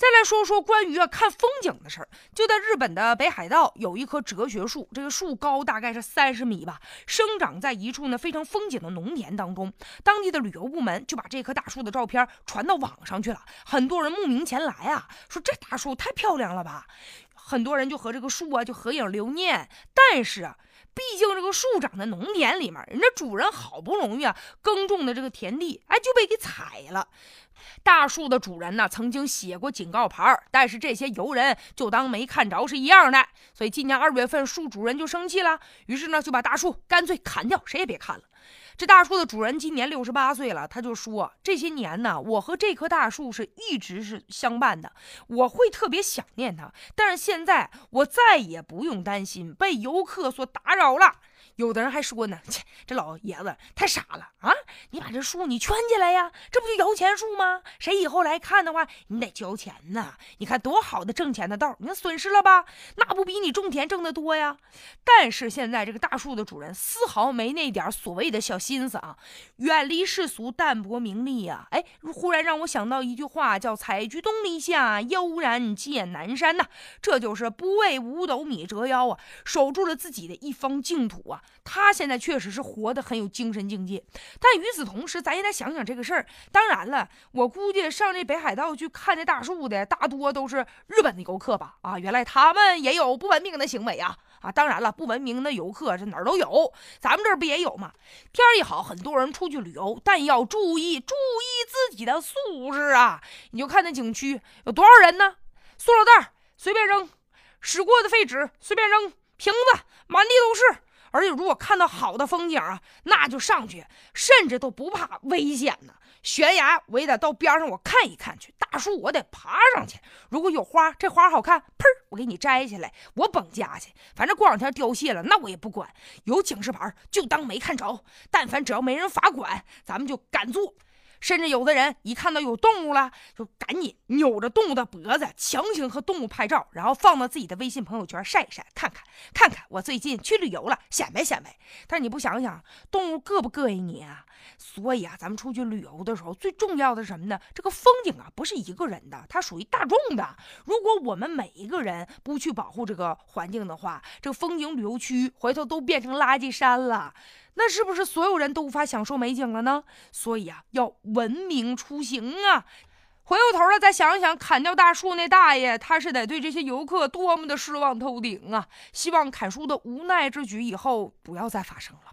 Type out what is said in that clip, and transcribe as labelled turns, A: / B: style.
A: 再来说说关于啊看风景的事儿，就在日本的北海道有一棵哲学树，这个树高大概是三十米吧，生长在一处呢非常风景的农田当中。当地的旅游部门就把这棵大树的照片传到网上去了，很多人慕名前来啊，说这大树太漂亮了吧，很多人就和这个树啊就合影留念。但是啊，毕竟这个树长在农田里面，人家主人好不容易啊耕种的这个田地，哎就被给踩了。大树的主人呢，曾经写过警告牌但是这些游人就当没看着是一样的。所以今年二月份，树主人就生气了，于是呢就把大树干脆砍掉，谁也别看了。这大树的主人今年六十八岁了，他就说：这些年呢，我和这棵大树是一直是相伴的，我会特别想念它。但是现在我再也不用担心被游客所打扰了。有的人还说呢，切，这老爷子太傻了啊！你把这树你圈起来呀，这不就摇钱树吗？谁以后来看的话，你得交钱呐。你看多好的挣钱的道，你看损失了吧？那不比你种田挣得多呀？但是现在这个大树的主人丝毫没那点所谓的小心思啊，远离世俗，淡泊名利呀。哎，忽然让我想到一句话，叫“采菊东篱下，悠然见南山”呐。这就是不为五斗米折腰啊，守住了自己的一方净土啊。他现在确实是活得很有精神境界，但与此同时，咱也得想想这个事儿。当然了，我估计上这北海道去看这大树的大多都是日本的游客吧？啊，原来他们也有不文明的行为啊！啊，当然了，不文明的游客这哪儿都有，咱们这儿不也有吗？天儿一好，很多人出去旅游，但要注意注意自己的素质啊！你就看那景区有多少人呢？塑料袋随便扔，使过的废纸随便扔，瓶子满地都是。而且，如果看到好的风景啊，那就上去，甚至都不怕危险呢。悬崖我也得到边上，我看一看去；大树我得爬上去。如果有花，这花好看，砰，我给你摘下来，我绑家去。反正过两天凋谢了，那我也不管。有警示牌就当没看着。但凡只要没人罚款，咱们就敢做。甚至有的人一看到有动物了，就赶紧扭着动物的脖子，强行和动物拍照，然后放到自己的微信朋友圈晒一晒，看看看看我最近去旅游了，显摆显摆。但是你不想想，动物膈不膈应你啊？所以啊，咱们出去旅游的时候，最重要的是什么呢？这个风景啊，不是一个人的，它属于大众的。如果我们每一个人不去保护这个环境的话，这个风景旅游区回头都变成垃圾山了。那是不是所有人都无法享受美景了呢？所以啊，要文明出行啊！回过头来再想一想，砍掉大树那大爷，他是得对这些游客多么的失望透顶啊！希望砍树的无奈之举以后不要再发生了吧。